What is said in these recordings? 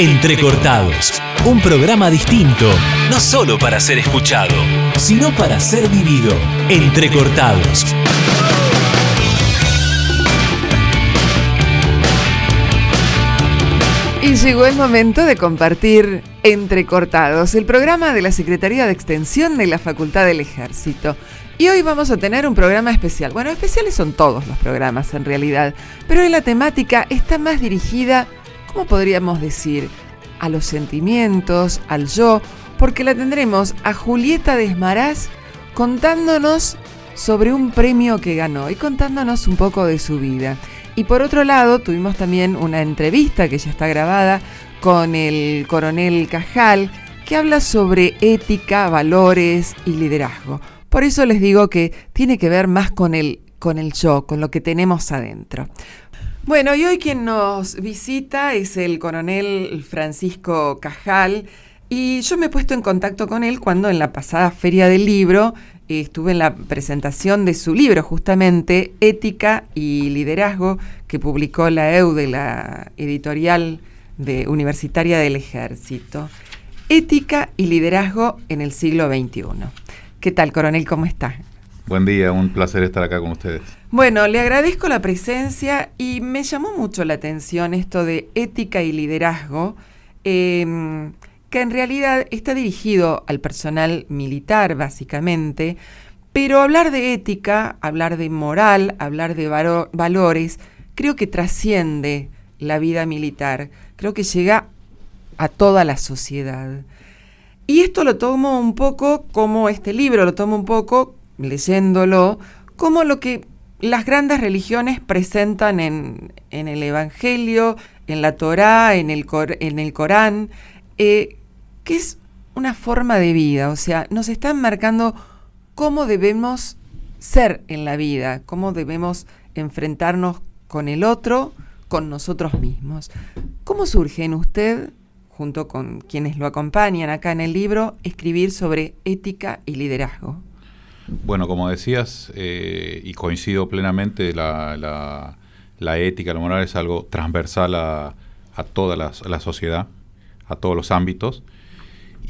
Entrecortados, un programa distinto, no solo para ser escuchado, sino para ser vivido. Entrecortados. Y llegó el momento de compartir Entrecortados, el programa de la Secretaría de Extensión de la Facultad del Ejército. Y hoy vamos a tener un programa especial. Bueno, especiales son todos los programas en realidad, pero la temática está más dirigida, ¿cómo podríamos decir? A los sentimientos, al yo, porque la tendremos a Julieta Desmaraz contándonos sobre un premio que ganó y contándonos un poco de su vida. Y por otro lado, tuvimos también una entrevista que ya está grabada con el coronel Cajal, que habla sobre ética, valores y liderazgo. Por eso les digo que tiene que ver más con el, con el yo, con lo que tenemos adentro. Bueno, y hoy quien nos visita es el coronel Francisco Cajal. Y yo me he puesto en contacto con él cuando en la pasada feria del libro estuve en la presentación de su libro, justamente Ética y Liderazgo, que publicó la EU de la editorial de Universitaria del Ejército. Ética y Liderazgo en el siglo XXI. ¿Qué tal, coronel? ¿Cómo está? Buen día, un placer estar acá con ustedes. Bueno, le agradezco la presencia y me llamó mucho la atención esto de ética y liderazgo. Eh, que en realidad está dirigido al personal militar, básicamente, pero hablar de ética, hablar de moral, hablar de valores, creo que trasciende la vida militar, creo que llega a toda la sociedad. Y esto lo tomo un poco como este libro, lo tomo un poco, leyéndolo, como lo que las grandes religiones presentan en, el Evangelio, en la Torá, en el, en el Corán, eh, que es una forma de vida, o sea, nos están marcando cómo debemos ser en la vida, cómo debemos enfrentarnos con el otro, con nosotros mismos. ¿Cómo surge en usted, junto con quienes lo acompañan acá en el libro, escribir sobre ética y liderazgo? Bueno, como decías, eh, y coincido plenamente, la, la, ética, la moral es algo transversal a, toda la sociedad, a todos los ámbitos.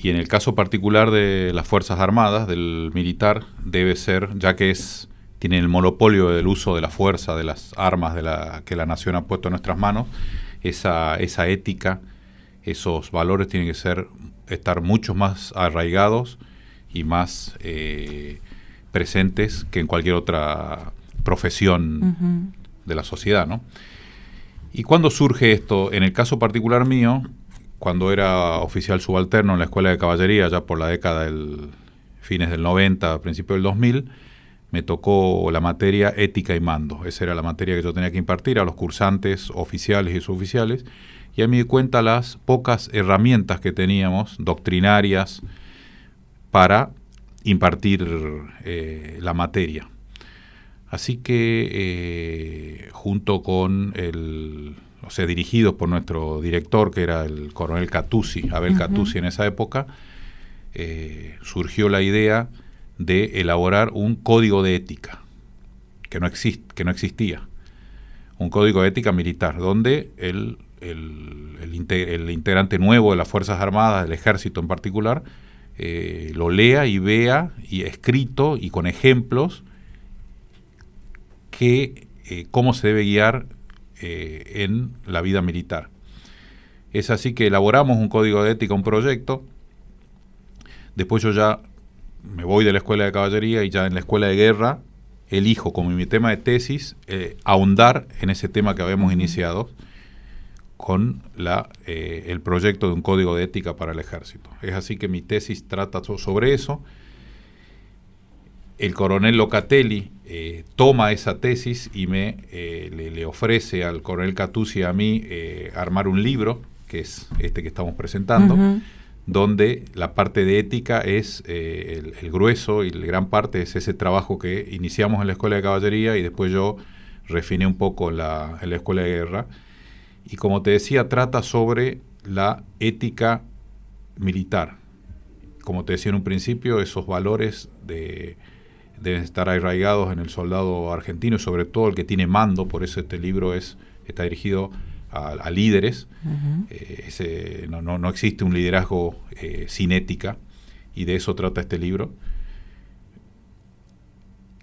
Y en el caso particular de las Fuerzas Armadas, del militar, debe ser, ya que es tiene el monopolio del uso de la fuerza, de las armas de la, que la nación ha puesto en nuestras manos, esa, esa ética, esos valores tienen que ser estar mucho más arraigados y más eh, presentes que en cualquier otra profesión de la sociedad, ¿no? ¿Y cuándo surge esto? En el caso particular mío, cuando era oficial subalterno en la Escuela de Caballería, ya por la década del fines del 90, principio del 2000, me tocó la materia ética y mando. Esa era la materia que yo tenía que impartir a los cursantes oficiales y suboficiales. Y a mí me di cuenta las pocas herramientas que teníamos, doctrinarias, para impartir eh, la materia. Así que eh, junto con el o sea, dirigidos por nuestro director, que era el coronel Catuzzi, Abel Catuzzi en esa época, eh, surgió la idea de elaborar un código de ética, que no, exist, que no existía, un código de ética militar, donde el, el, el, integrante nuevo de las Fuerzas Armadas, del Ejército en particular, eh, lo lea y vea, y escrito y con ejemplos, que eh, cómo se debe guiar eh, en la vida militar. Es así que elaboramos un código de ética, un proyecto. Después yo ya me voy de la escuela de caballería y ya en la escuela de guerra elijo como mi tema de tesis ahondar en ese tema que habíamos iniciado con la, eh, el proyecto de un código de ética para el ejército. Es así que mi tesis trata sobre eso el coronel Locatelli eh, toma esa tesis y me eh, le, ofrece al coronel Catuzzi y a mí eh, armar un libro, que es este que estamos presentando, donde la parte de ética es el, grueso y la gran parte es ese trabajo que iniciamos en la Escuela de Caballería y después yo refiné un poco en la Escuela de Guerra. Y como te decía, trata sobre la ética militar. Como te decía en un principio, esos valores de deben estar arraigados en el soldado argentino y sobre todo el que tiene mando, por eso este libro es, está dirigido a, líderes. Eh, no, no, existe un liderazgo eh, sin ética y de eso trata este libro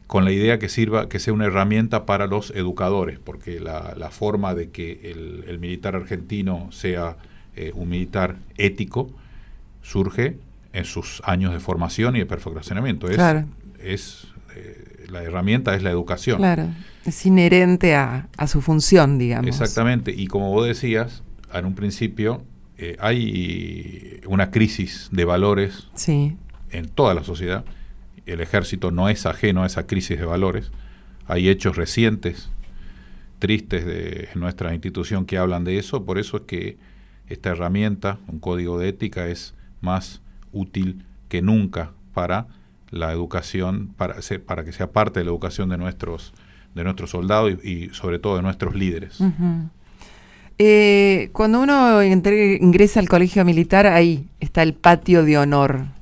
con la idea que sirva, que sea una herramienta para los educadores, porque la, forma de que el, militar argentino sea eh, un militar ético surge en sus años de formación y de perfeccionamiento. Es, es eh, la herramienta es la educación. Claro, es inherente a, su función, digamos. Exactamente, y como vos decías, en un principio eh, hay una crisis de valores en toda la sociedad el ejército no es ajeno a esa crisis de valores. Hay hechos recientes, tristes de nuestra institución que hablan de eso, por eso es que esta herramienta, un código de ética, es más útil que nunca para la educación, para, para que sea parte de la educación de nuestros, de nuestros soldados y, sobre todo de nuestros líderes. Eh, cuando uno ingresa al colegio militar, ahí está el patio de honor.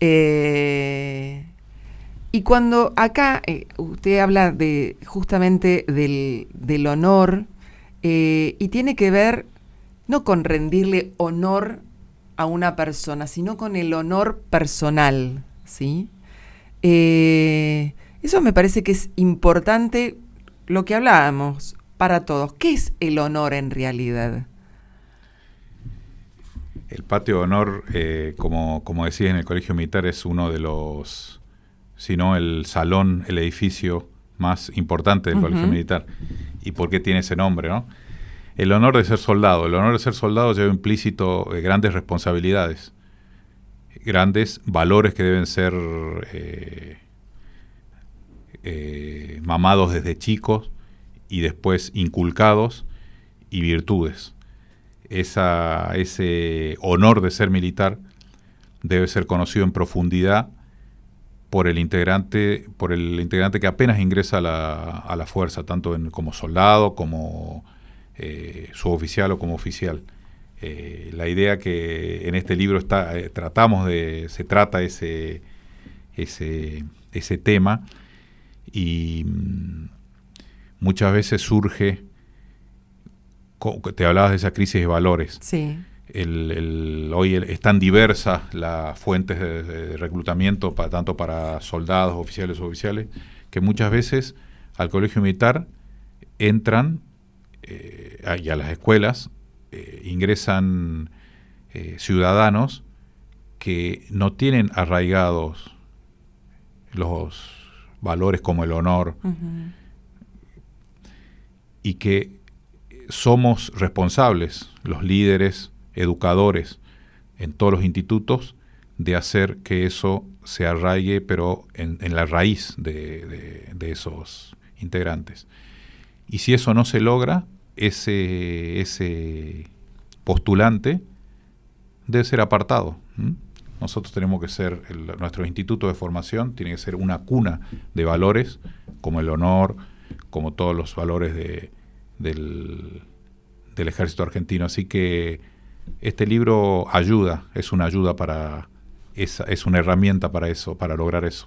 Eh, y cuando acá eh, usted habla de justamente del, honor, eh, y tiene que ver no con rendirle honor a una persona, sino con el honor personal, ¿sí? eso me parece que es importante lo que hablábamos para todos. ¿Qué es el honor en realidad? El patio de honor, eh, como, como decía en el colegio militar, es uno de los, si no el salón, el edificio más importante del colegio militar. ¿Y por qué tiene ese nombre? ¿no? El honor de ser soldado. El honor de ser soldado lleva implícito eh, grandes responsabilidades, grandes valores que deben ser eh, mamados desde chicos y después inculcados y virtudes esa, ese honor de ser militar debe ser conocido en profundidad por el integrante, por el integrante que apenas ingresa a la, a la fuerza, tanto en, como soldado, como eh, suboficial o como oficial. Eh, la idea que en este libro está, eh, tratamos de, se trata ese, ese, ese tema y mm, muchas veces surge te hablabas de esa crisis de valores. Sí. El, hoy es tan diversa las fuentes de, reclutamiento, para, tanto para soldados, oficiales o oficiales, que muchas veces al colegio militar entran eh, y a las escuelas eh, ingresan eh, ciudadanos que no tienen arraigados los valores como el honor y que somos responsables, los líderes, educadores en todos los institutos, de hacer que eso se arraigue, pero en, la raíz de, esos integrantes. Y si eso no se logra, ese, ese postulante debe ser apartado. Nosotros tenemos que ser, nuestro instituto de formación tiene que ser una cuna de valores, como el honor, como todos los valores de, del, ejército argentino. Así que este libro ayuda, es una ayuda para, es, es una herramienta para eso, para lograr eso.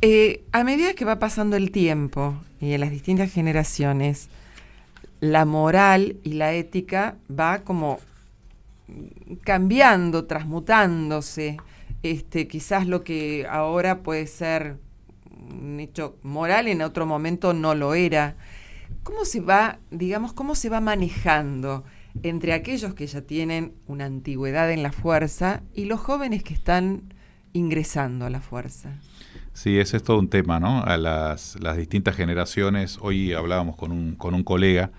Eh, a medida que va pasando el tiempo y en las distintas generaciones, la moral y la ética va como cambiando, transmutándose. Este, quizás lo que ahora puede ser un hecho moral en otro momento no lo era. ¿Cómo se va, digamos, cómo se va manejando entre aquellos que ya tienen una antigüedad en la fuerza y los jóvenes que están ingresando a la fuerza? Sí, ese es todo un tema, ¿no? A las, distintas generaciones, hoy hablábamos con un, con un colega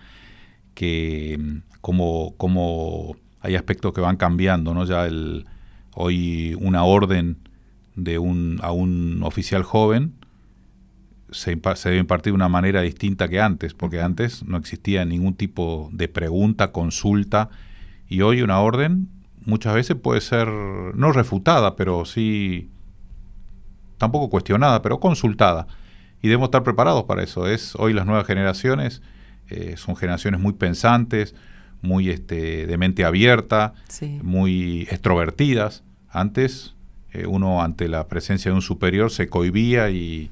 que como hay aspectos que van cambiando, ¿no? Ya el, hoy una orden de un, a un oficial joven se, debe impartir de una manera distinta que antes, porque antes no existía ningún tipo de pregunta, consulta, y hoy una orden muchas veces puede ser no refutada, pero sí tampoco cuestionada, pero consultada. Y debemos estar preparados para eso. Es hoy las nuevas generaciones eh, son generaciones muy pensantes, muy este, de mente abierta, muy extrovertidas. Antes eh, uno ante la presencia de un superior se cohibía y,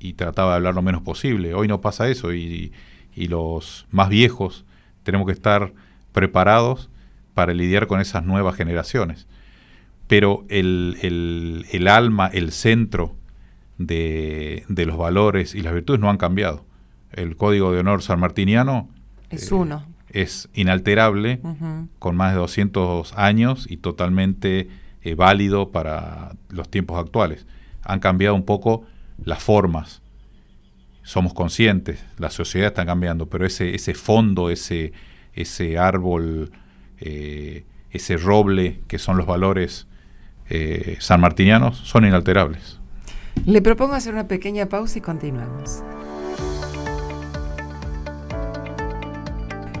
y trataba de hablar lo menos posible. Hoy no pasa eso y, los más viejos tenemos que estar preparados para lidiar con esas nuevas generaciones. Pero el, el, alma, el centro de, de, los valores y las virtudes no han cambiado. El código de honor sanmartiniano es uno. Eh, es inalterable, con más de 200 años y totalmente eh, válido para los tiempos actuales. Han cambiado un poco las formas. Somos conscientes, la sociedad está cambiando, pero ese, ese fondo, ese, ese árbol, eh, ese roble que son los valores eh, sanmartinianos, son inalterables. Le propongo hacer una pequeña pausa y continuamos.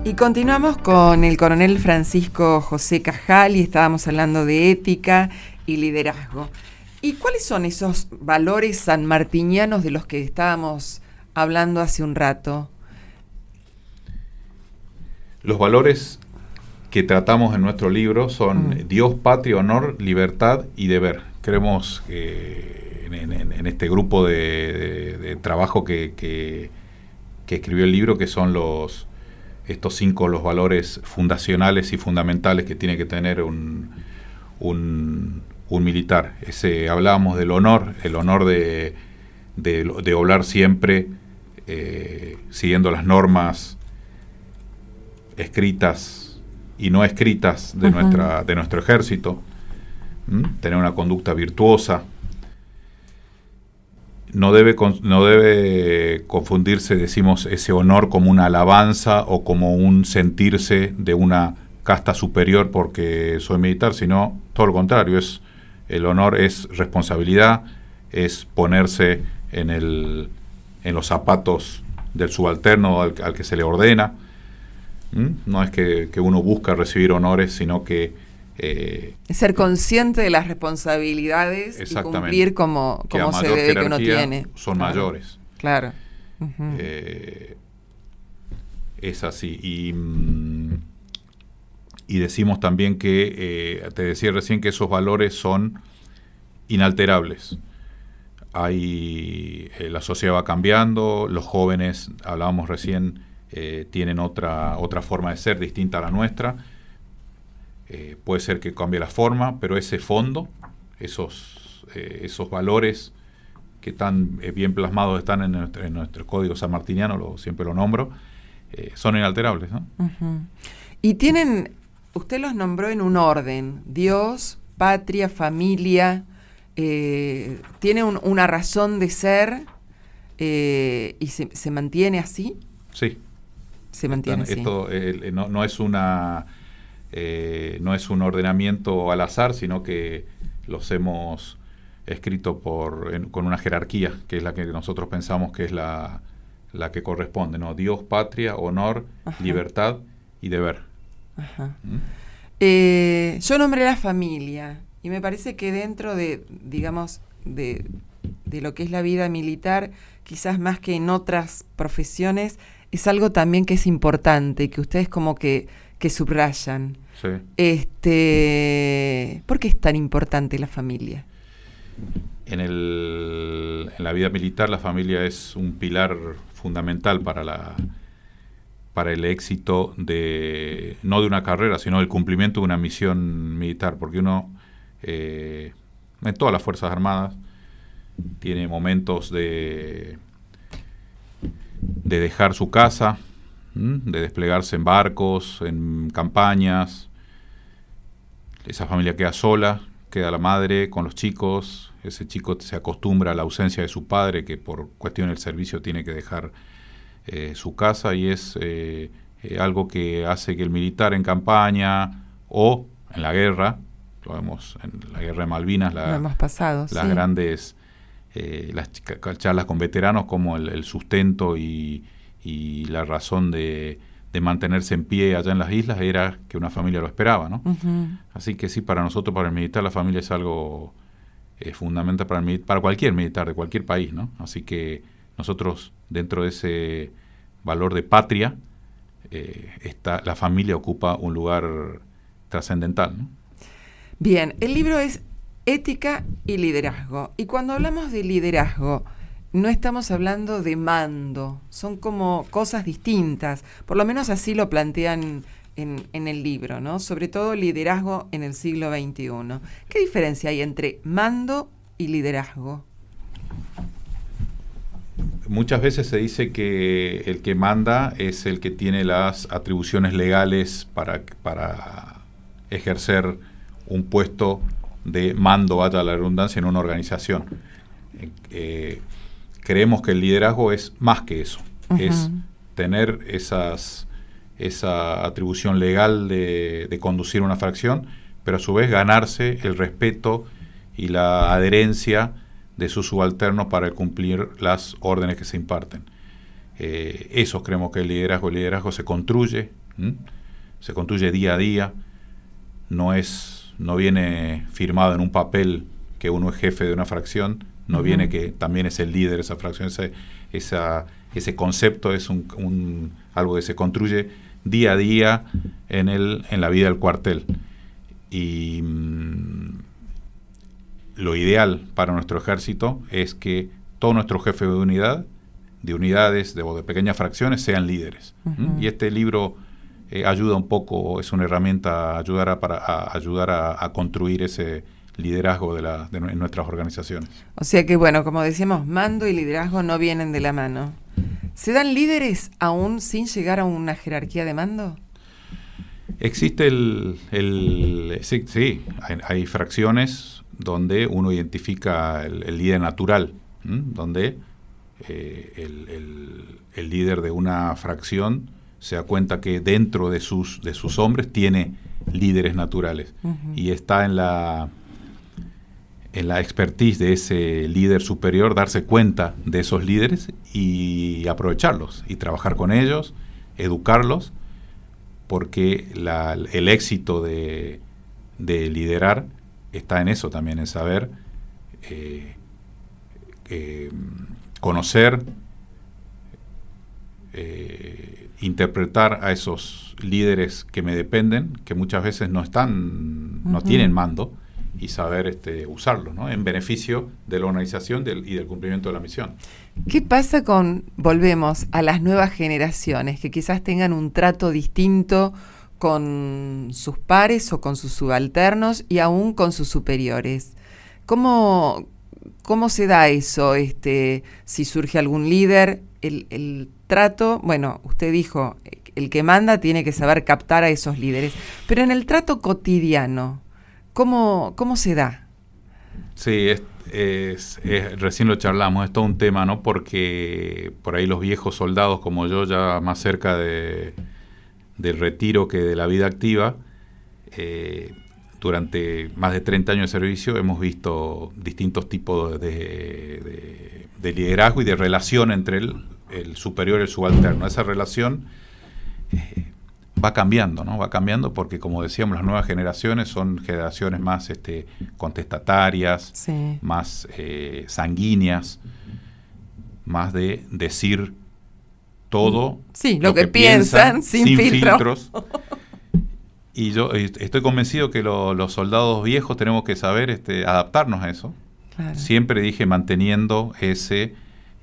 Y continuamos con el coronel Francisco José Cajal y estábamos hablando de ética y liderazgo. ¿Y cuáles son esos valores sanmartinianos de los que estábamos hablando hace un rato? Los valores que tratamos en nuestro libro son. Dios, patria, honor, libertad y deber. Creemos que en, este grupo de, trabajo que, que, escribió el libro, que son los estos cinco los valores fundacionales y fundamentales que tiene que tener un, un, militar. Ese, hablábamos del honor, el honor de, de, obrar siempre eh, siguiendo las normas escritas y no escritas de, nuestra, de nuestro ejército, tener una conducta virtuosa, no debe, no debe confundirse, decimos, ese honor como una alabanza o como un sentirse de una casta superior porque soy militar, sino todo lo contrario, es, el honor es responsabilidad, es ponerse en, el, en los zapatos del subalterno al, que se le ordena. No es que, que uno busca recibir honores, sino que eh, Ser consciente de las responsabilidades y cumplir como, como se debe que uno tiene. Son mayores. Claro. Eh, es así. Y, mm, y, decimos también que, eh, te decía recién que esos valores son inalterables. Hay, la sociedad va cambiando, los jóvenes, hablábamos recién, tienen otra, otra forma de ser distinta a la nuestra eh, puede ser que cambie la forma, pero ese fondo, esos, eh, esos valores que eh, bien plasmados están en nuestro, código sanmartiniano, lo, siempre lo nombro, son inalterables. Y tienen, usted los nombró en un orden, Dios, patria, familia, tiene una razón de ser y se, mantiene así. Sí. Se mantiene así. Esto no, no es una eh, no es un ordenamiento al azar, sino que los hemos escrito por, con una jerarquía, que es la que nosotros pensamos que es la, la que corresponde, ¿no? Dios, patria, honor, libertad y deber. ¿Mm? Eh, yo nombré la familia y me parece que dentro de, digamos, de, de lo que es la vida militar, quizás más que en otras profesiones, es algo también que es importante y que ustedes como que que subrayan. Este, ¿Por qué es tan importante la familia? En, el, en la vida militar la familia es un pilar fundamental para la para el éxito de no de una carrera sino del cumplimiento de una misión militar porque uno eh, en todas las fuerzas armadas tiene momentos de de dejar su casa de desplegarse en barcos, en campañas. Esa familia queda sola, queda la madre con los chicos, ese chico se acostumbra a la ausencia de su padre, que por cuestión del servicio tiene que dejar eh, su casa, y es eh, eh, algo que hace que el militar en campaña o en la guerra, lo vemos en la guerra de Malvinas, las grandes las charlas con veteranos como el sustento y, y la razón de, mantenerse en pie allá en las islas era que una familia lo esperaba, ¿no? Así que sí, para nosotros, para el militar, la familia es algo eh, fundamental para, el, para cualquier militar de cualquier país, ¿no? Así que nosotros, dentro de ese valor de patria, eh, está, la familia ocupa un lugar trascendental. Bien, el libro es Ética y Liderazgo. Y cuando hablamos de liderazgo, no estamos hablando de mando, son como cosas distintas, por lo menos así lo plantean en, en, el libro, ¿no? Sobre todo liderazgo en el siglo XXI. ¿Qué diferencia hay entre mando y liderazgo? Muchas veces se dice que el que manda es el que tiene las atribuciones legales para, para ejercer un puesto de mando, vaya la redundancia, en una organización. Eh, creemos que el liderazgo es más que eso, es tener esas, esa atribución legal de, de, conducir una fracción, pero a su vez ganarse el respeto y la adherencia de sus subalternos para cumplir las órdenes que se imparten. Eh, eso creemos que el liderazgo, el liderazgo se construye, se construye día a día, no es, no viene firmado en un papel que uno es jefe de una fracción, no viene que también es el líder de esa fracción, ese, esa, ese concepto es un, algo que se construye día a día en, el, en la vida del cuartel. Y mm, lo ideal para nuestro ejército es que todos nuestros jefes de unidad, de unidades de, o de pequeñas fracciones, sean líderes. Y este libro eh, ayuda un poco, es una herramienta ayudar a, para ayudar a, construir ese liderazgo de, la, de nuestras organizaciones. O sea que, bueno, como decíamos, mando y liderazgo no vienen de la mano. ¿Se dan líderes aún sin llegar a una jerarquía de mando? Existe el, el sí, sí hay, fracciones donde uno identifica el, líder natural, donde eh, el, líder de una fracción se da cuenta que dentro de sus, de sus hombres tiene líderes naturales y está en la, en la expertise de ese líder superior darse cuenta de esos líderes y aprovecharlos y trabajar con ellos, educarlos, porque el éxito de, de liderar está en eso también, en saber eh, eh, conocer, eh, interpretar a esos líderes que me dependen, que muchas veces no están, no tienen mando, y saber este, usarlo, ¿no? En beneficio de la organización y del cumplimiento de la misión. ¿Qué pasa con, volvemos, a las nuevas generaciones, que quizás tengan un trato distinto con sus pares o con sus subalternos y aún con sus superiores. ¿Cómo, cómo se da eso? Este, si surge algún líder, el, trato, bueno, usted dijo, el que manda tiene que saber captar a esos líderes, pero en el trato cotidiano, ¿cómo, cómo se da? Sí, es, recién lo charlamos, es todo un tema, ¿no? Porque por ahí los viejos soldados como yo, ya más cerca de, del retiro que de la vida activa, eh, durante más de 30 años de servicio hemos visto distintos tipos de, liderazgo y de relación entre el, superior y el subalterno. Esa relación eh, va cambiando, ¿no? Va cambiando porque, como decíamos, las nuevas generaciones son generaciones más este, contestatarias, más eh, sanguíneas, más de decir todo sí, lo, que, piensan, sin, filtros. Y yo estoy convencido que los soldados viejos tenemos que saber este, adaptarnos a eso. Siempre dije manteniendo ese,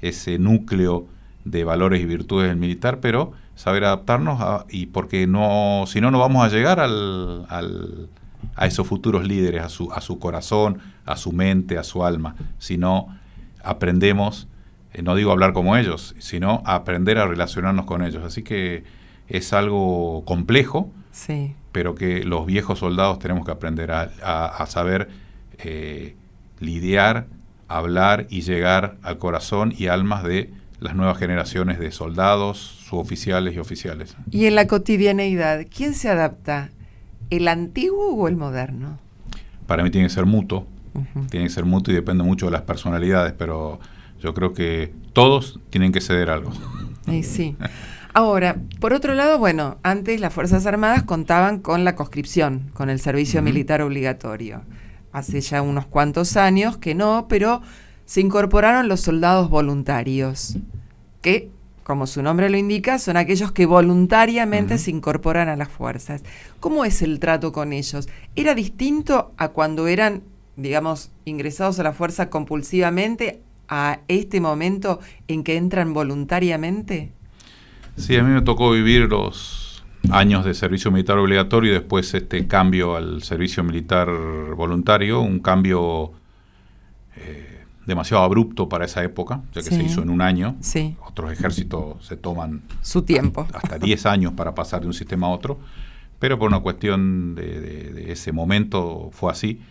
ese núcleo de valores y virtudes del militar, pero saber adaptarnos y porque no, si no, no vamos a llegar al, al, a esos futuros líderes, a su, a su corazón, a su mente, a su alma, si no aprendemos eh, no digo hablar como ellos, sino aprender a relacionarnos con ellos. Así que es algo complejo, sí. pero que los viejos soldados tenemos que aprender a, saber eh, lidiar, hablar y llegar al corazón y almas de las nuevas generaciones de soldados, suboficiales y oficiales. Y en la cotidianeidad, ¿quién se adapta? ¿El antiguo o el moderno? Para mí tiene que ser mutuo, tiene que ser mutuo y depende mucho de las personalidades, pero yo creo que todos tienen que ceder algo. sí. Ahora, por otro lado, bueno, antes las Fuerzas Armadas contaban con la conscripción, con el servicio militar obligatorio. Hace ya unos cuantos años que no, pero se incorporaron los soldados voluntarios, que, como su nombre lo indica, son aquellos que voluntariamente se incorporan a las fuerzas. ¿Cómo es el trato con ellos? ¿Era distinto a cuando eran, digamos, ingresados a la fuerza compulsivamente a este momento en que entran voluntariamente? Sí, a mí me tocó vivir los años de servicio militar obligatorio y después este cambio al servicio militar voluntario, un cambio eh, demasiado abrupto para esa época, ya que se hizo en un año. Sí. Otros ejércitos se toman su tiempo. Hasta 10 años para pasar de un sistema a otro, pero por una cuestión de ese momento fue así.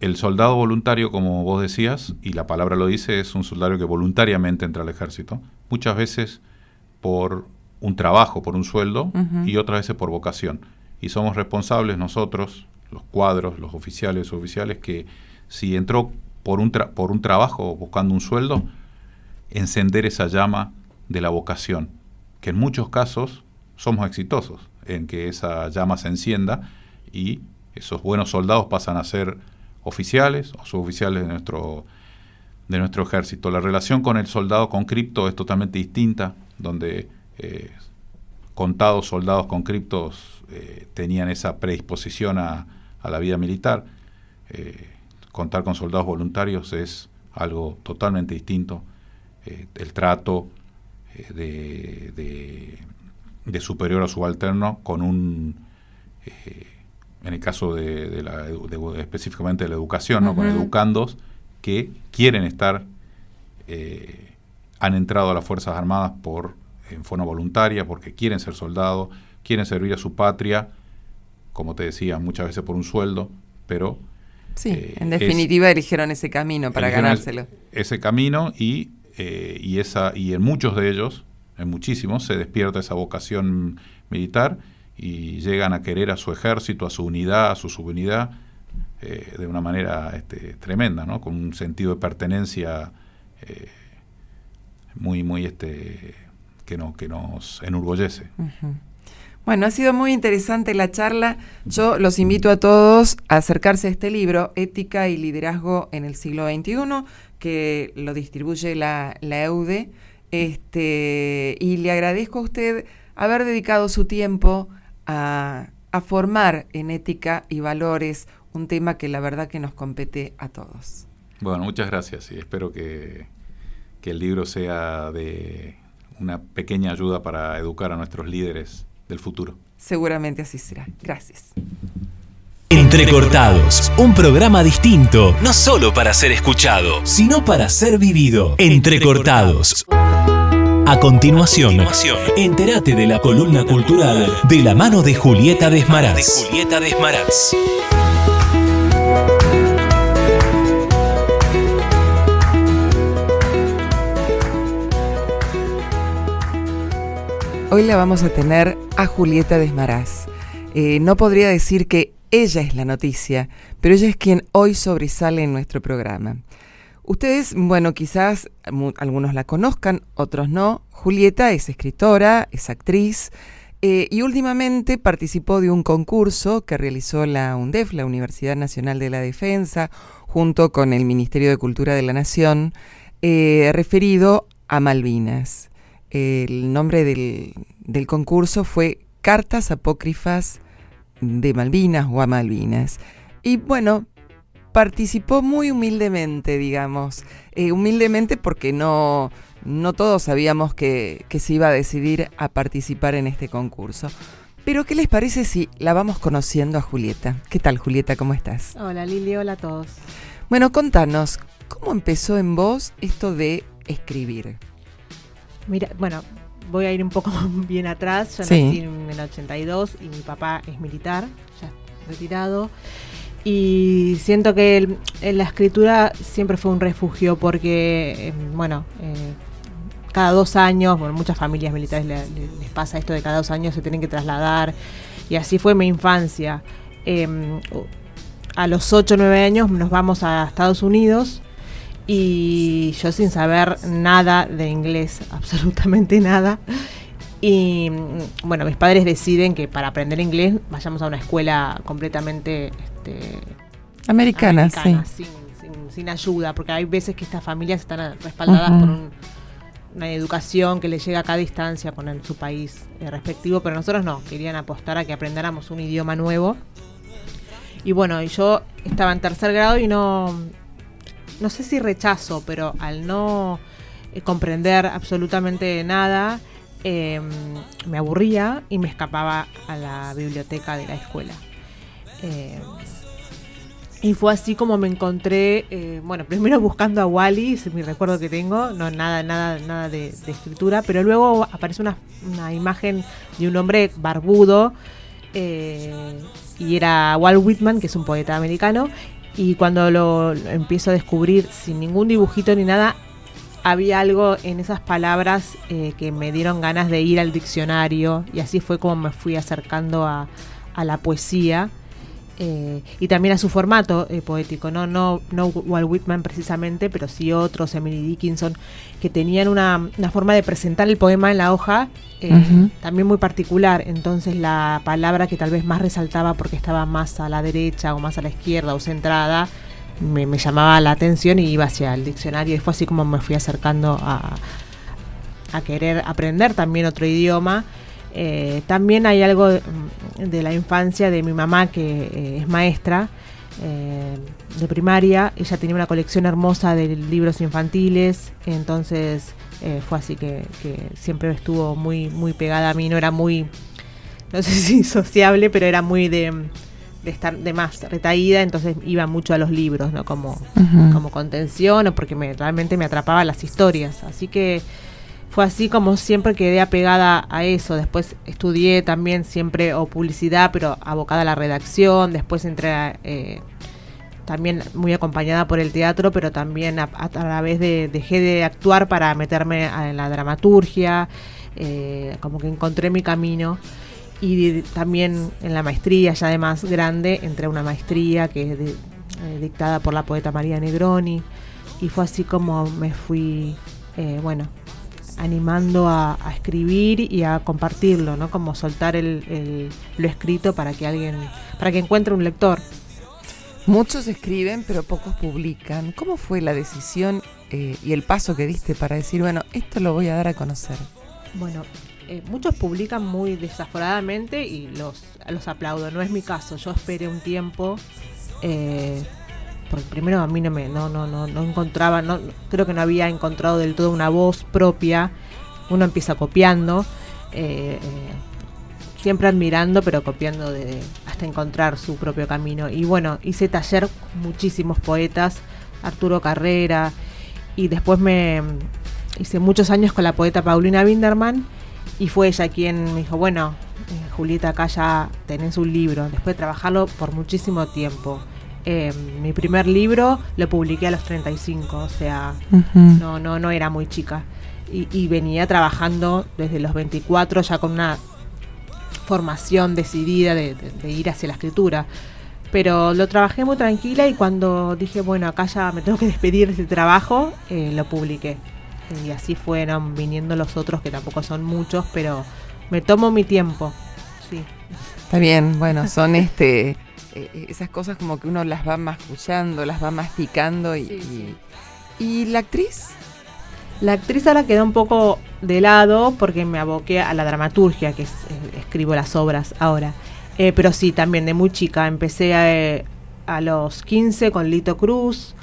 El soldado voluntario, como vos decías, y la palabra lo dice, es un soldado que voluntariamente entra al ejército, muchas veces por un trabajo, por un sueldo, y otras veces por vocación. Y somos responsables nosotros, los cuadros, los oficiales oficiales, que si entró por un, por un trabajo buscando un sueldo, encender esa llama de la vocación, que en muchos casos somos exitosos en que esa llama se encienda y esos buenos soldados pasan a ser oficiales o suboficiales de nuestro, de nuestro ejército. La relación con el soldado con cripto es totalmente distinta, donde eh, contados soldados con criptos eh, tenían esa predisposición a, la vida militar. Eh, contar con soldados voluntarios es algo totalmente distinto. el trato de, de, superior a subalterno con un en el caso de, la, específicamente de la educación, con educandos que quieren estar, eh, han entrado a las Fuerzas Armadas por en forma voluntaria, porque quieren ser soldados, quieren servir a su patria, como te decía, muchas veces por un sueldo, pero... Sí, eh, en definitiva eligieron ese camino para ganárselo. Ese camino y, eh, y, esa, y en muchos de ellos, en muchísimos, se despierta esa vocación militar y llegan a querer a su ejército, a su unidad, a su subunidad, eh, de una manera este, tremenda, ¿no? con un sentido de pertenencia eh, muy, muy este, que, no, que nos enorgullece. Bueno, ha sido muy interesante la charla. Yo los invito a todos a acercarse a este libro, Ética y Liderazgo en el siglo XXI, que lo distribuye la, la EUDE. Este, y le agradezco a usted haber dedicado su tiempo a, formar en ética y valores un tema que la verdad que nos compete a todos. Bueno, muchas gracias y espero que, que, el libro sea de una pequeña ayuda para educar a nuestros líderes del futuro. Seguramente así será. Gracias. Entrecortados, un programa distinto, no solo para ser escuchado, sino para ser vivido. Entrecortados. A continuación, entérate de la columna cultural de la mano de Julieta Desmaraz. Julieta Desmaraz. Hoy la vamos a tener a Julieta Desmaraz. Eh, no podría decir que ella es la noticia, pero ella es quien hoy sobresale en nuestro programa. Ustedes, bueno, quizás algunos la conozcan, otros no. Julieta es escritora, es actriz eh, y últimamente participó de un concurso que realizó la UNDEF, la Universidad Nacional de la Defensa, junto con el Ministerio de Cultura de la Nación, eh, referido a Malvinas. El nombre del, del concurso fue Cartas Apócrifas de Malvinas o a Malvinas. Y bueno, participó muy humildemente, digamos. Eh, humildemente porque no, no todos sabíamos que, se iba a decidir a participar en este concurso. Pero, ¿qué les parece si la vamos conociendo a Julieta? ¿Qué tal, Julieta? ¿Cómo estás? Hola, Lili. Hola a todos. Bueno, contanos, ¿cómo empezó en vos esto de escribir? Mira, bueno, voy a ir un poco bien atrás. Yo nací en el 82 y mi papá es militar, ya retirado y siento que la escritura siempre fue un refugio porque, em, bueno, eh, cada dos años, bueno, muchas familias militares les pasa esto de cada dos años se tienen que trasladar y así fue mi infancia. Em, a los 8 o 9 años nos vamos a Estados Unidos y yo sin saber nada de inglés, absolutamente nada. Y bueno, mis padres deciden que para aprender inglés vayamos a una escuela completamente este, americana, sí. sin, ayuda, porque hay veces que estas familias están respaldadas por una educación que les llega a cada distancia con su país eh, respectivo, pero nosotros no, querían apostar a que aprendiéramos un idioma nuevo. Y bueno, yo estaba en tercer grado y no no sé si rechazo, pero al no eh, comprender absolutamente nada, em, me aburría y me escapaba a la biblioteca de la escuela. Em, y fue así como me encontré, eh, bueno, primero buscando a Wally, es mi recuerdo que tengo, no nada, nada, nada de, escritura, pero luego aparece una, imagen de un hombre barbudo, eh, y era Walt Whitman, que es un poeta americano, y cuando lo, empiezo a descubrir sin ningún dibujito ni nada, había algo en esas palabras eh, que me dieron ganas de ir al diccionario, y así fue como me fui acercando a, a la poesía. Eh, y también a su formato eh, poético, ¿no? No, no Walt Whitman precisamente, pero sí otros, Emily Dickinson, que tenían una, forma de presentar el poema en la hoja eh, también muy particular. Entonces la palabra que tal vez más resaltaba porque estaba más a la derecha o más a la izquierda o centrada, me, llamaba la atención y iba hacia el diccionario y fue así como me fui acercando a, a querer aprender también otro idioma. Eh, también hay algo de, la infancia de mi mamá que eh, es maestra eh, de primaria. Ella tenía una colección hermosa de libros infantiles, entonces fue así que, siempre estuvo muy, muy pegada a mí. No era muy, no sé si sociable, pero era muy de, estar de más retaída, entonces iba mucho a los libros, ¿no? Como, como contención o porque me, realmente me atrapaban las historias. Así que fue así como siempre quedé apegada a eso. Después estudié también siempre o publicidad, pero abocada a la redacción. Después entré eh, también muy acompañada por el teatro, pero también a, través de dejé de actuar para meterme en la dramaturgia. Eh, como que encontré mi camino. Y también en la maestría, ya de más grande, entré a una maestría que es eh, dictada por la poeta María Negroni. Y fue así como me fui, bueno, animando a, escribir y a compartirlo, ¿no? Como soltar el, lo escrito para que alguien, para que encuentre un lector. Muchos escriben, pero pocos publican. ¿Cómo fue la decisión eh, y el paso que diste para decir, bueno, esto lo voy a dar a conocer? Bueno, eh, muchos publican muy desaforadamente y los, los aplaudo. No es mi caso. Yo esperé un tiempo. Eh, porque primero a mí no me no no no, no encontraba no creo que no había encontrado del todo una voz propia uno empieza copiando eh, eh, siempre admirando pero copiando de, hasta encontrar su propio camino y bueno hice taller muchísimos poetas Arturo Carrera y después me hice muchos años con la poeta Paulina Binderman y fue ella quien me dijo bueno eh, Julieta acá ya tenés un libro después de trabajarlo por muchísimo tiempo eh, mi primer libro lo publiqué a los 35, o sea, no, no, no era muy chica. Y, venía trabajando desde los 24 ya con una formación decidida de, ir hacia la escritura. Pero lo trabajé muy tranquila y cuando dije, bueno, acá ya me tengo que despedir de este trabajo, eh, lo publiqué. Y así fueron viniendo los otros, que tampoco son muchos, pero me tomo mi tiempo. Sí. Está bien, bueno, son este eh, eh, esas cosas como que uno las va mascullando, las va masticando y, y, la actriz? La actriz ahora quedó un poco de lado porque me aboqué a la dramaturgia, que es, eh, escribo las obras ahora. pero sí, también de muy chica. Empecé a, a los 15 con Lito Cruz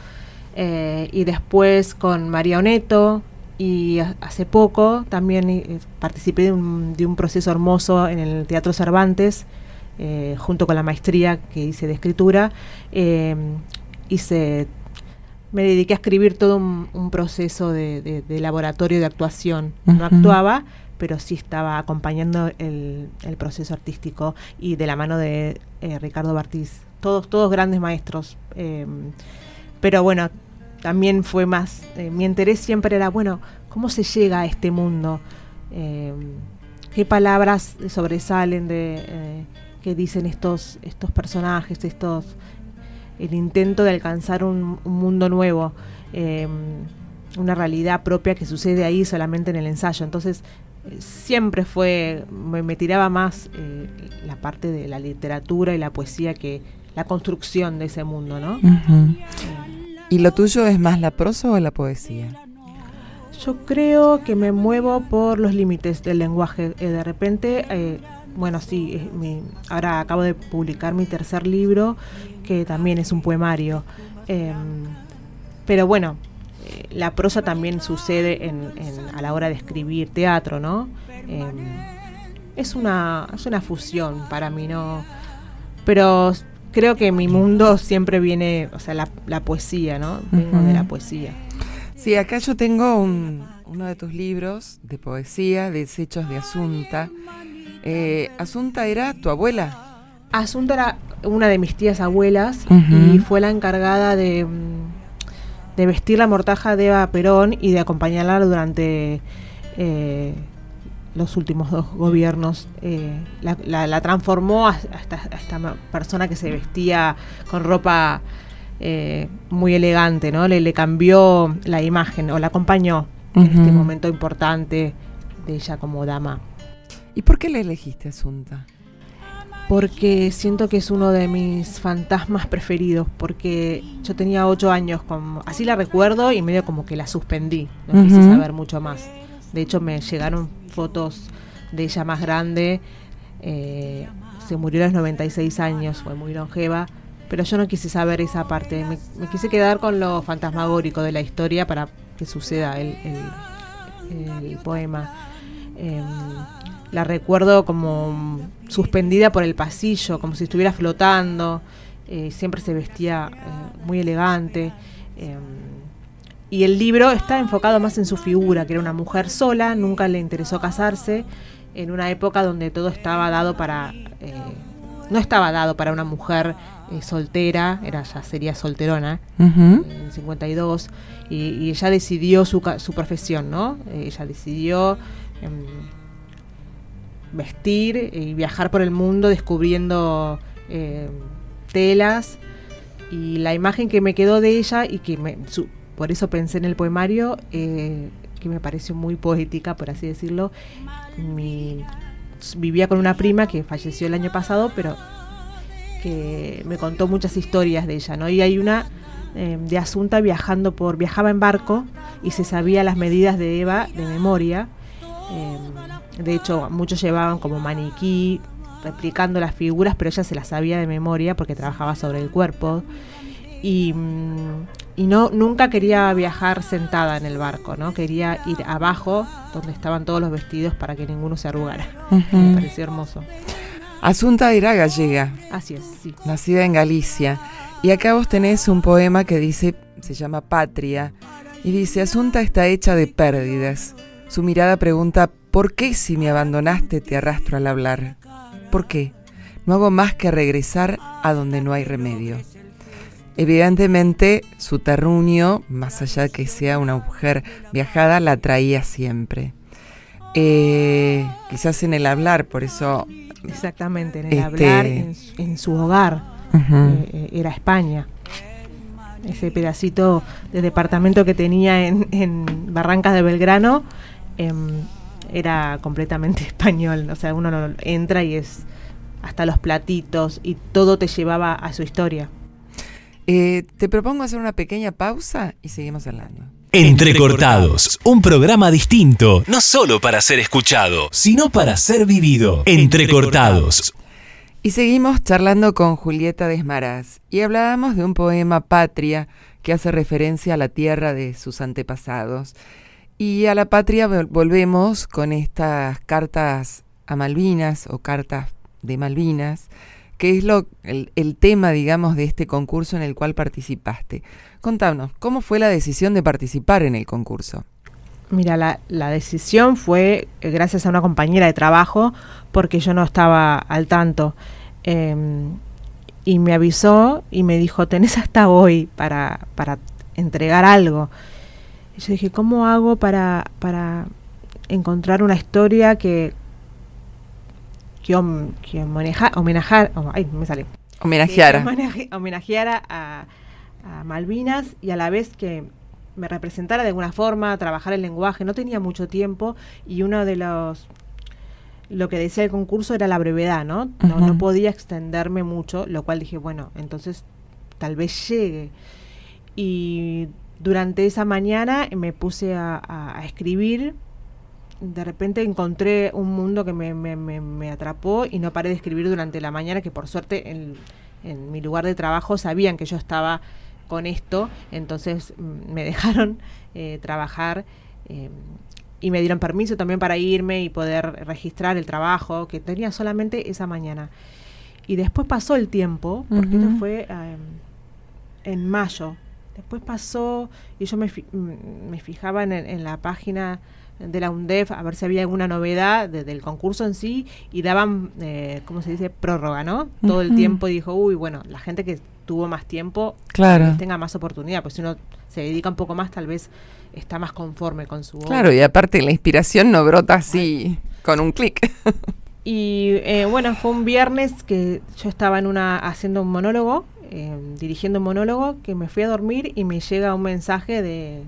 y después con María Oneto. Y hace poco también participé de un, de un proceso hermoso en el Teatro Cervantes eh, junto con la maestría que hice de escritura, eh, hice, me dediqué a escribir todo un, proceso de, laboratorio de actuación. No actuaba, pero sí estaba acompañando el, proceso artístico y de la mano de eh, Ricardo Bartiz. Todos, todos grandes maestros. pero bueno, también fue más, mi interés siempre era, bueno, ¿cómo se llega a este mundo? ¿Qué palabras sobresalen de que dicen estos, estos personajes, estos el intento de alcanzar un, mundo nuevo, em, una realidad propia que sucede ahí solamente en el ensayo. Entonces, eh, siempre fue, me, tiraba más eh, la parte de la literatura y la poesía que la construcción de ese mundo, ¿no? ¿Y lo tuyo es más la prosa o la poesía? Yo creo que me muevo por los límites del lenguaje. Eh, de repente bueno, sí, ahora acabo de publicar mi tercer libro, que también es un poemario. Em, pero bueno, eh, la prosa también sucede en, a la hora de escribir teatro, ¿no? Em, es, una, es una fusión para mí, ¿no? Pero creo que mi mundo siempre viene, o sea, la, poesía, ¿no? Vengo de la poesía. Sí, acá yo tengo uno de tus libros de poesía, Desechos de Asunta. Eh, ¿Asunta era tu abuela? Asunta era una de mis tías abuelas y fue la encargada de, de, vestir la mortaja de Eva Perón y de acompañarla durante eh, los últimos dos gobiernos. Eh, la, transformó a, esta, persona que se vestía con ropa eh, muy elegante, ¿no? Le, le, cambió la imagen o la acompañó en este momento importante de ella como dama. ¿Y por qué le elegiste Asunta? Porque siento que es uno de mis fantasmas preferidos, porque yo tenía ocho años, como, así la recuerdo y medio como que la suspendí, no quise saber mucho más. De hecho me llegaron fotos de ella más grande, eh, se murió a los 96 años, fue muy longeva, pero yo no quise saber esa parte, me, quise quedar con lo fantasmagórico de la historia para que suceda el, el, poema. Em, la recuerdo como suspendida por el pasillo, como si estuviera flotando, eh, siempre se vestía eh, muy elegante. Y el libro está enfocado más en su figura, que era una mujer sola, nunca le interesó casarse, en una época donde todo estaba dado para... Eh, no estaba dado para una mujer eh, soltera, era ya sería solterona, en 52, y, ella decidió su, su profesión, ¿no? Eh, ella decidió em, vestir y viajar por el mundo descubriendo telas, y la imagen que me quedó de ella y que me, por eso pensé en el poemario, eh, que me pareció muy poética, por así decirlo. vivía con una prima que falleció el año pasado, pero que me contó muchas historias de ella, ¿no? Y hay una em, de Asunta viajando por, viajaba en barco y se sabía las medidas de Eva de memoria. Em, de hecho, muchos llevaban como maniquí, replicando las figuras, pero ella se las sabía de memoria porque trabajaba sobre el cuerpo. Y, mm, y no nunca quería viajar sentada en el barco, ¿no? Quería ir abajo donde estaban todos los vestidos para que ninguno se arrugara. Me pareció hermoso. Asunta era gallega. Así es, sí. Nacida en Galicia. Y acá vos tenés un poema que dice, se llama Patria, y dice, Asunta está hecha de pérdidas. Su mirada pregunta, ¿por qué si me abandonaste te arrastro al hablar? ¿Por qué? No hago más que regresar a donde no hay remedio. Evidentemente, su terruño, más allá de que sea una mujer viajada, la traía siempre. Eh, quizás en el hablar, por eso... Exactamente, en el este, hablar, en, su hogar, eh, eh, era España. Ese pedacito de departamento que tenía en, Barrancas de Belgrano em, era completamente español. O sea, uno entra y es hasta los platitos y todo te llevaba a su historia. Eh, te propongo hacer una pequeña pausa y seguimos hablando. Entrecortados, un programa distinto, no solo para ser escuchado, sino para ser vivido. Entrecortados. Y seguimos charlando con Julieta Desmaraz y hablábamos de un poema Patria que hace referencia a la tierra de sus antepasados. Y a la patria volvemos con estas cartas a Malvinas o cartas de Malvinas que es lo, el, tema, digamos, de este concurso en el cual participaste. Contanos, ¿cómo fue la decisión de participar en el concurso? Mira, la, decisión fue eh, gracias a una compañera de trabajo porque yo no estaba al tanto. Em, y me avisó y me dijo, tenés hasta hoy para, para entregar algo. Y yo dije, ¿cómo hago para, para encontrar una historia que que, homenajar, oh, ay, me sale. Homenajeara. homenajeara a, Malvinas y a la vez que me representara de alguna forma, trabajar el lenguaje. No tenía mucho tiempo y uno de los lo que decía el concurso era la brevedad, ¿no? No, podía extenderme mucho, lo cual dije, bueno, entonces tal vez llegue. Y durante esa mañana me puse a escribir de repente encontré un mundo que me, me, me, atrapó y no paré de escribir durante la mañana, que por suerte en, mi lugar de trabajo sabían que yo estaba con esto, entonces mm, me dejaron eh, trabajar eh, y me dieron permiso también para irme y poder registrar el trabajo que tenía solamente esa mañana. Y después pasó el tiempo, porque esto fue em, en mayo. Después pasó y yo me, mm, me fijaba en, en la página de la UNDEF a ver si había alguna novedad del concurso en sí y daban, eh, ¿cómo se dice?, prórroga, ¿no? Todo el tiempo y dijo, uy, bueno, la gente que tuvo más tiempo claro. tenga más oportunidad, pues si uno se dedica un poco más tal vez está más conforme con su obra. Claro, y aparte la inspiración no brota así con un clic. y eh, bueno, fue un viernes que yo estaba en una haciendo un monólogo, eh, dirigiendo un monólogo, que me fui a dormir y me llega un mensaje de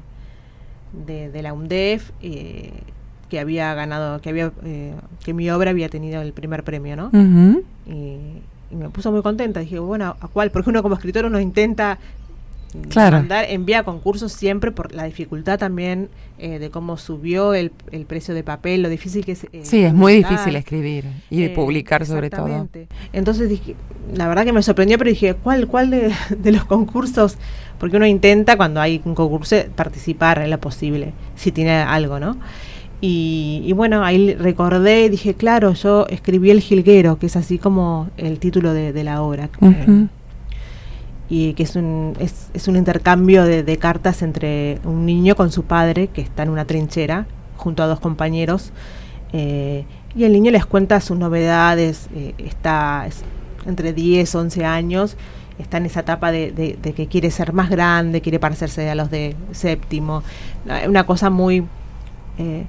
de, la UNDEF eh, que había ganado, que había eh, que mi obra había tenido el primer premio, ¿no? y, me puso muy contenta. Dije, bueno, ¿a cuál? Porque uno como escritor uno intenta claro. mandar, envía concursos siempre por la dificultad también eh, de cómo subió el, el, precio de papel, lo difícil que es. sí, es muy difícil escribir y de publicar sobre todo. Entonces dije, la verdad que me sorprendió, pero dije, ¿cuál, cuál de, de los concursos? porque uno intenta cuando hay un concurso participar en lo posible, si tiene algo, ¿no? Y, bueno, ahí recordé y dije, claro, yo escribí El Jilguero, que es así como el título de, la obra. Y que es un, es, es un intercambio de, cartas entre un niño con su padre, que está en una trinchera, junto a dos compañeros, eh, y el niño les cuenta sus novedades, eh, está entre 10, 11 años, está en esa etapa de, que quiere ser más grande, quiere parecerse a los de séptimo. Una cosa muy, eh,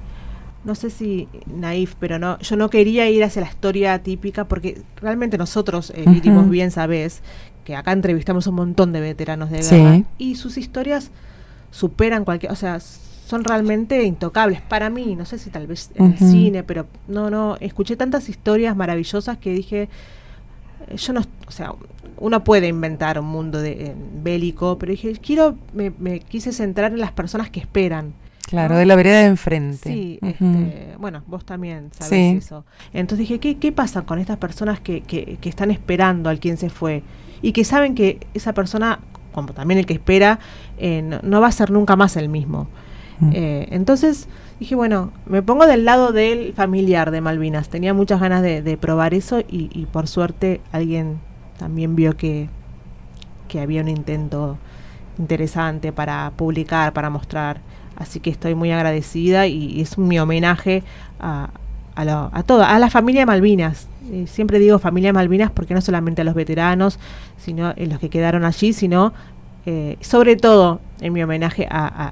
no sé si naif, pero no, yo no quería ir hacia la historia típica porque realmente nosotros, eh, bien sabes, que acá entrevistamos un montón de veteranos de guerra y sus historias superan cualquier, o sea, son realmente intocables para mí, no sé si tal vez en el cine, pero no, no, escuché tantas historias maravillosas que dije, eh, yo no, o sea, uno puede inventar un mundo de, eh, bélico, pero dije, quiero, me, quise centrar en las personas que esperan. Claro, de la vereda de enfrente. Sí, este, bueno, vos también sabés eso. Entonces dije, ¿qué, ¿qué pasa con estas personas que, que, que, están esperando al quien se fue? Y que saben que esa persona, como también el que espera, eh, no, va a ser nunca más el mismo. Mm. Eh, entonces dije, bueno, me pongo del lado del familiar de Malvinas. Tenía muchas ganas de, de probar eso y, y por suerte alguien también vio que, que había un intento interesante para publicar, para mostrar. Así que estoy muy agradecida y, es mi homenaje a, a, lo, a toda, a la familia Malvinas. Siempre digo familia Malvinas porque no solamente a los veteranos, sino a los que quedaron allí, sino eh, sobre todo en mi homenaje a,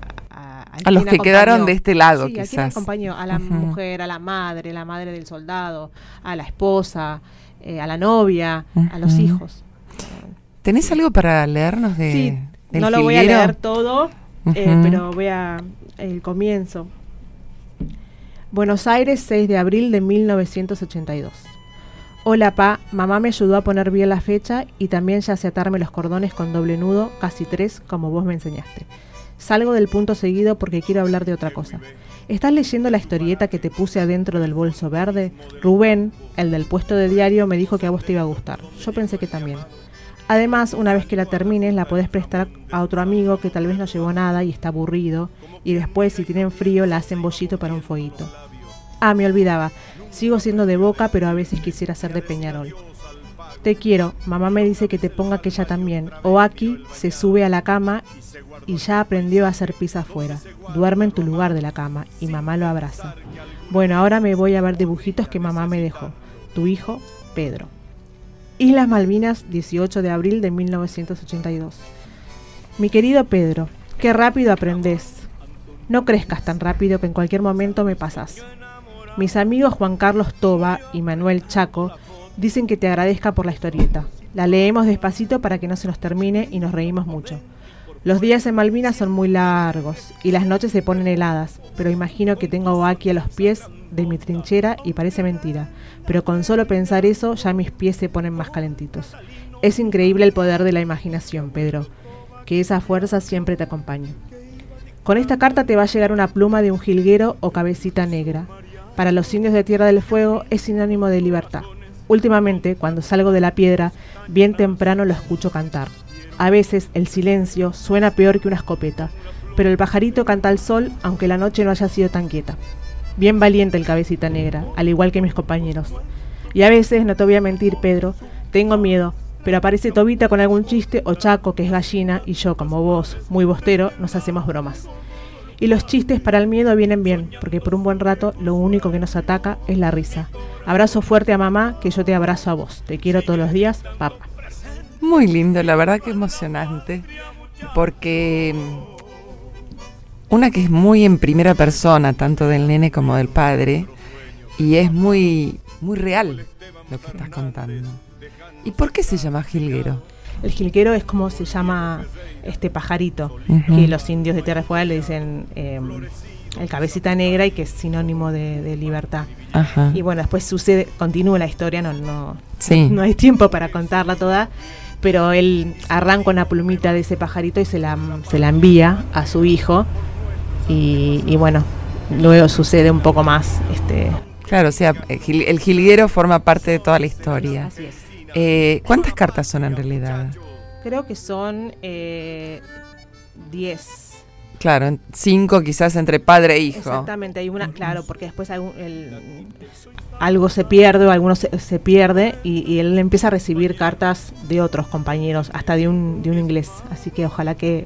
a, los que quedaron de este lado, sí, quizás. A acompañó, a la mujer, a la madre, la madre del soldado, a la esposa, eh, a la novia, a los hijos. ¿Tenés algo para leernos de Sí, no lo voy a leer todo, eh, pero voy a el comienzo. Buenos Aires, 6 de abril de 1982. Hola, pa. Mamá me ayudó a poner bien la fecha y también ya sé atarme los cordones con doble nudo, casi tres, como vos me enseñaste. Salgo del punto seguido porque quiero hablar de otra cosa. ¿Estás leyendo la historieta que te puse adentro del bolso verde? Rubén, el del puesto de diario, me dijo que a vos te iba a gustar. Yo pensé que también. Además, una vez que la termines, la podés prestar a otro amigo que tal vez no llevó nada y está aburrido, y después, si tienen frío, la hacen bollito para un fueguito. Ah, me olvidaba. Sigo siendo de boca, pero a veces quisiera ser de Peñarol. Te quiero, mamá me dice que te ponga aquella también. O aquí se sube a la cama y ya aprendió a hacer pis afuera. Duerme en tu lugar de la cama y mamá lo abraza. Bueno, ahora me voy a ver dibujitos que mamá me dejó. Tu hijo, Pedro. Islas Malvinas, 18 de abril de 1982. Mi querido Pedro, qué rápido aprendes. No crezcas tan rápido que en cualquier momento me pasas. Mis amigos Juan Carlos Toba y Manuel Chaco dicen que te agradezca por la historieta. La leemos despacito para que no se nos termine y nos reímos mucho. Los días en Malvinas son muy largos y las noches se ponen heladas, pero imagino que tengo aquí a los pies de mi trinchera y parece mentira, pero con solo pensar eso ya mis pies se ponen más calentitos. Es increíble el poder de la imaginación, Pedro. Que esa fuerza siempre te acompañe. Con esta carta te va a llegar una pluma de un jilguero o cabecita negra. Para los indios de Tierra del Fuego es sinónimo de libertad. Últimamente, cuando salgo de la piedra, bien temprano lo escucho cantar. A veces el silencio suena peor que una escopeta, pero el pajarito canta al sol aunque la noche no haya sido tan quieta. Bien valiente el cabecita negra, al igual que mis compañeros. Y a veces, no te voy a mentir, Pedro, tengo miedo, pero aparece Tobita con algún chiste o Chaco, que es gallina, y yo, como vos, muy bostero, nos hacemos bromas. Y los chistes para el miedo vienen bien, porque por un buen rato lo único que nos ataca es la risa. Abrazo fuerte a mamá, que yo te abrazo a vos. Te quiero todos los días, papá. Muy lindo, la verdad que emocionante, porque mm, una que es muy en primera persona, tanto del nene como del padre, y es muy, muy real lo que estás contando. ¿Y por qué se llama jilguero? El jilguero es como se llama este pajarito, que los indios de Tierra Fuera le dicen em, el cabecita negra y que es sinónimo de, libertad. Y bueno, después sucede, continúa la historia, no, no, no hay tiempo para contarla toda, pero él arranca una plumita de ese pajarito y se la, se la envía a su hijo. Y, bueno, luego sucede un poco más. Este, claro, o sea, el jilguero forma parte de toda la historia. Así es. Eh, ¿Cuántas cartas son en realidad? Creo que son 10. Eh, claro, cinco quizás entre padre e hijo. Exactamente, hay una, claro, porque después algo se pierde o alguno se, pierde y, él empieza a recibir cartas de otros compañeros, hasta de un, de un inglés. Así que ojalá que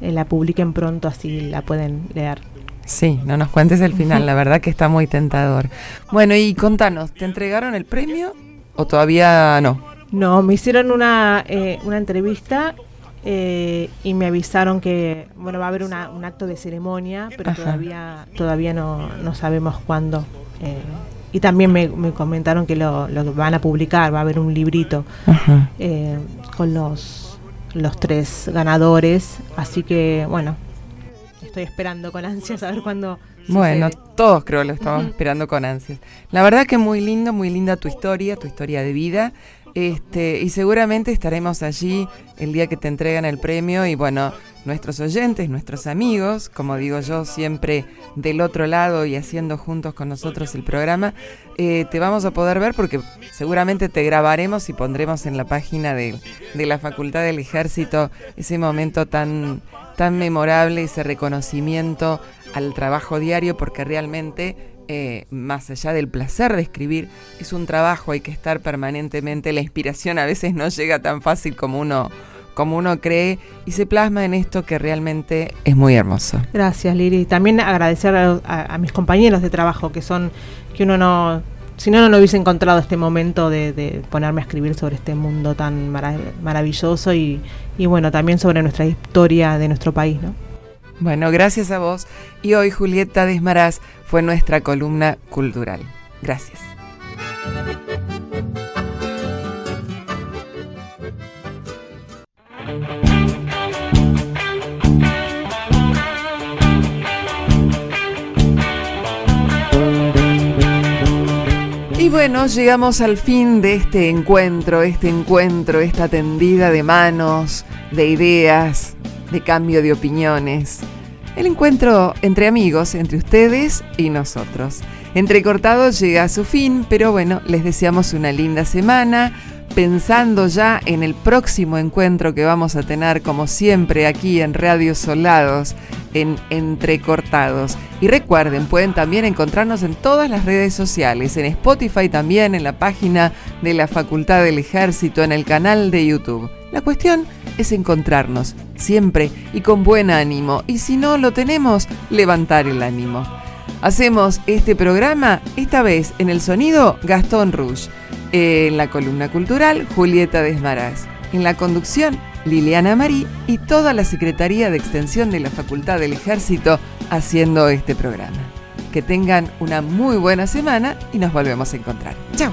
eh, la publiquen pronto, así la pueden leer. Sí, no nos cuentes el final, la verdad que está muy tentador. Bueno, y contanos, ¿te entregaron el premio ¿O todavía no? No, me hicieron una, eh, una entrevista eh, y me avisaron que bueno va a haber un acto de ceremonia, pero todavía todavía no, no sabemos cuándo. Eh, y también me, comentaron que lo, lo, van a publicar, va a haber un librito con los, los tres ganadores. Así que bueno, estoy esperando con ansias a ver cuándo bueno, todos creo lo estamos esperando con ansias. La verdad que muy lindo, muy linda tu historia, tu historia de vida. Este, y seguramente estaremos allí el día que te entregan el premio y bueno, nuestros oyentes, nuestros amigos, como digo yo, siempre del otro lado y haciendo juntos con nosotros el programa, eh, te vamos a poder ver porque seguramente te grabaremos y pondremos en la página de, de la Facultad del Ejército ese momento tan, tan memorable, ese reconocimiento al trabajo diario porque realmente, eh, más allá del placer de escribir, es un trabajo, hay que estar permanentemente, la inspiración a veces no llega tan fácil como uno como uno cree y se plasma en esto que realmente es muy hermoso. Gracias, Liri. También agradecer a, mis compañeros de trabajo que son que uno no si no, no, no hubiese encontrado este momento de, ponerme a escribir sobre este mundo tan maravilloso y, bueno, también sobre nuestra historia de nuestro país, ¿no? Bueno, gracias a vos. Y hoy Julieta Desmaraz fue nuestra columna cultural. Gracias. Y bueno, llegamos al fin de este encuentro, este encuentro, esta tendida de manos, de ideas, de cambio de opiniones. El encuentro entre amigos, entre ustedes y nosotros. Entrecortado llega a su fin, pero bueno, les deseamos una linda semana, pensando ya en el próximo encuentro que vamos a tener, como siempre, aquí en Radio Solados, en Entrecortados. Y recuerden, pueden también encontrarnos en todas las redes sociales, en Spotify también, en la página de la Facultad del Ejército, en el canal de YouTube. La cuestión es encontrarnos siempre y con buen ánimo, y si no lo tenemos, levantar el ánimo. Hacemos este programa, esta vez en el sonido Gastón Rouge, en la columna cultural Julieta Desmaraz, en la conducción Liliana Marí y toda la Secretaría de Extensión de la Facultad del Ejército haciendo este programa. Que tengan una muy buena semana y nos volvemos a encontrar. Chao.